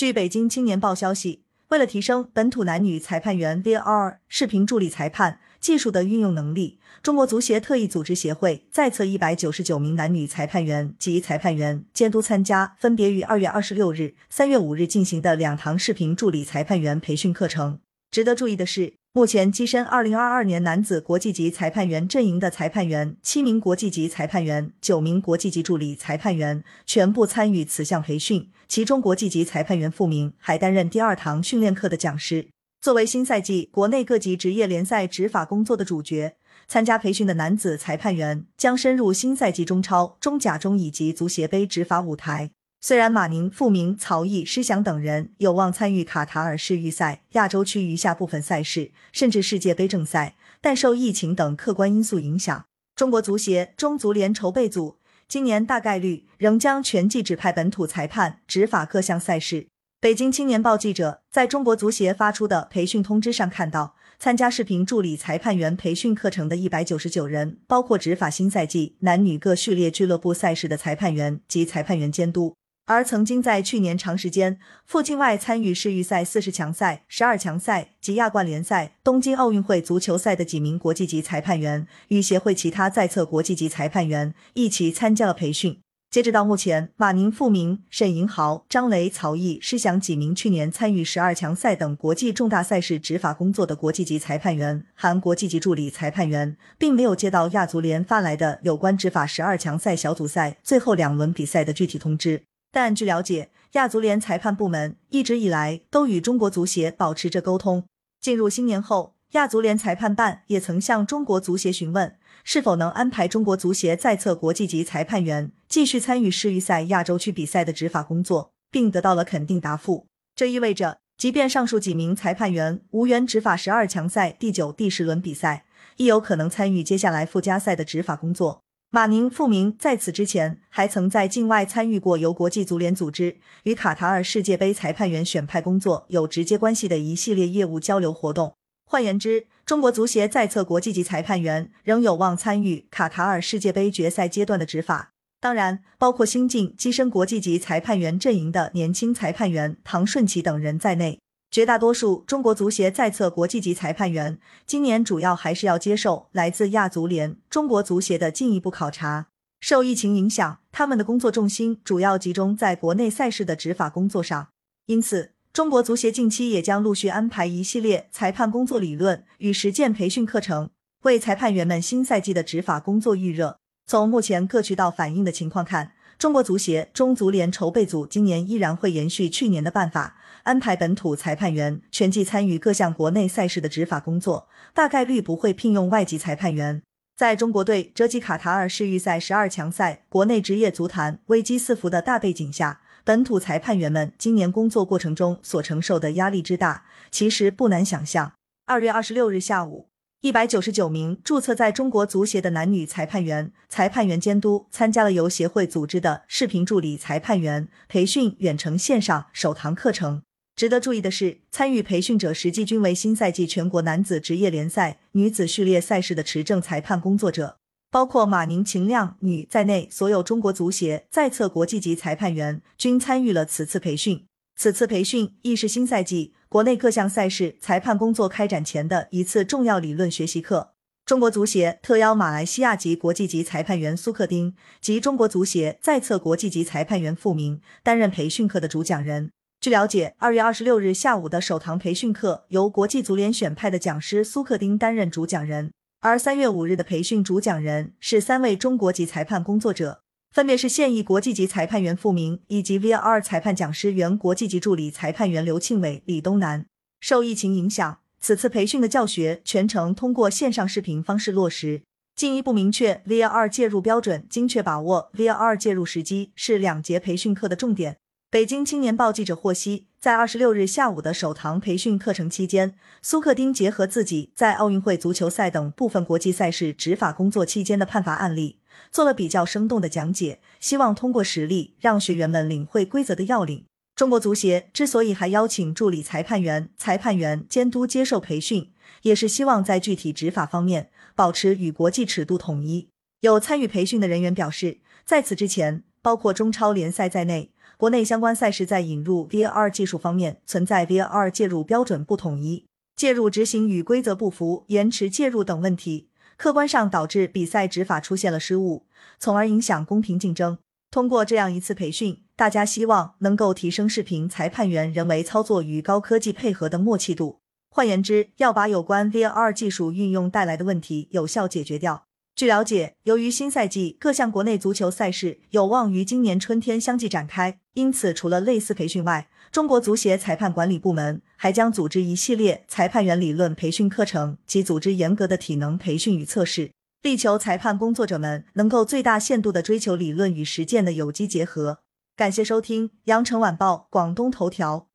据北京青年报消息，为了提升本土男女裁判员 VR 视频助理裁判技术的运用能力，中国足协特意组织协会在册一百九十九名男女裁判员及裁判员监督参加分别于二月二十六日、三月五日进行的两堂视频助理裁判员培训课程。值得注意的是。目前跻身二零二二年男子国际级裁判员阵营的裁判员，七名国际级裁判员，九名国际级助理裁判员全部参与此项培训。其中，国际级裁判员傅明还担任第二堂训练课的讲师。作为新赛季国内各级职业联赛执法工作的主角，参加培训的男子裁判员将深入新赛季中超、中甲中以及足协杯执法舞台。虽然马宁、傅明、曹毅、施翔等人有望参与卡塔尔世预赛、亚洲区余下部分赛事，甚至世界杯正赛，但受疫情等客观因素影响，中国足协中足联筹备组今年大概率仍将全季指派本土裁判执法各项赛事。北京青年报记者在中国足协发出的培训通知上看到，参加视频助理裁判员培训课程的一百九十九人，包括执法新赛季男女各序列俱乐部赛事的裁判员及裁判员监督。而曾经在去年长时间赴境外参与世预赛四十强赛、十二强赛及亚冠联赛、东京奥运会足球赛的几名国际级裁判员，与协会其他在册国际级裁判员一起参加了培训。截止到目前，马宁、傅明、沈银豪、张雷、曹毅、施翔几名去年参与十二强赛等国际重大赛事执法工作的国际级裁判员，含国际级助理裁判员，并没有接到亚足联发来的有关执法十二强赛小组赛最后两轮比赛的具体通知。但据了解，亚足联裁判部门一直以来都与中国足协保持着沟通。进入新年后，亚足联裁判办也曾向中国足协询问，是否能安排中国足协在册国际级裁判员继续参与世预赛亚洲区比赛的执法工作，并得到了肯定答复。这意味着，即便上述几名裁判员无缘执法十二强赛第九、第十轮比赛，亦有可能参与接下来附加赛的执法工作。马宁、傅明在此之前还曾在境外参与过由国际足联组织与卡塔尔世界杯裁判员选派工作有直接关系的一系列业务交流活动。换言之，中国足协在册国际级裁判员仍有望参与卡塔尔世界杯决赛阶段的执法。当然，包括新晋跻身国际级裁判员阵营的年轻裁判员唐顺奇等人在内。绝大多数中国足协在册国际级裁判员，今年主要还是要接受来自亚足联、中国足协的进一步考察。受疫情影响，他们的工作重心主要集中在国内赛事的执法工作上，因此，中国足协近期也将陆续安排一系列裁判工作理论与实践培训课程，为裁判员们新赛季的执法工作预热。从目前各渠道反映的情况看，中国足协中足联筹备组今年依然会延续去年的办法，安排本土裁判员全季参与各项国内赛事的执法工作，大概率不会聘用外籍裁判员。在中国队折戟卡塔尔世预赛十二强赛，国内职业足坛危机四伏的大背景下，本土裁判员们今年工作过程中所承受的压力之大，其实不难想象。二月二十六日下午。一百九十九名注册在中国足协的男女裁判员、裁判员监督参加了由协会组织的视频助理裁判员培训远程线上首堂课程。值得注意的是，参与培训者实际均为新赛季全国男子职业联赛、女子序列赛事的持证裁判工作者，包括马宁、秦亮女在内，所有中国足协在册国际级裁判员均参与了此次培训。此次培训亦是新赛季。国内各项赛事裁判工作开展前的一次重要理论学习课。中国足协特邀马来西亚籍国际级裁判员苏克丁及中国足协在册国际级裁判员傅明担任培训课的主讲人。据了解，二月二十六日下午的首堂培训课由国际足联选派的讲师苏克丁担任主讲人，而三月五日的培训主讲人是三位中国籍裁判工作者。分别是现役国际级裁判员傅明以及 VR 裁判讲师、原国际级助理裁判员刘庆伟、李东南。受疫情影响，此次培训的教学全程通过线上视频方式落实，进一步明确 VR 介入标准，精确把握 VR 介入时机是两节培训课的重点。北京青年报记者获悉，在二十六日下午的首堂培训课程期间，苏克丁结合自己在奥运会足球赛等部分国际赛事执法工作期间的判罚案例。做了比较生动的讲解，希望通过实例让学员们领会规则的要领。中国足协之所以还邀请助理裁判员、裁判员监督接受培训，也是希望在具体执法方面保持与国际尺度统一。有参与培训的人员表示，在此之前，包括中超联赛在内，国内相关赛事在引入 VR 技术方面存在 VR 介入标准不统一、介入执行与规则不符、延迟介入等问题，客观上导致比赛执法出现了失误，从而影响公平竞争。通过这样一次培训，大家希望能够提升视频裁判员人为操作与高科技配合的默契度。换言之，要把有关 VR 技术运用带来的问题有效解决掉。据了解，由于新赛季各项国内足球赛事有望于今年春天相继展开，因此除了类似培训外，中国足协裁判管理部门还将组织一系列裁判员理论培训课程及组织严格的体能培训与测试，力求裁判工作者们能够最大限度的追求理论与实践的有机结合。感谢收听羊城晚报广东头条。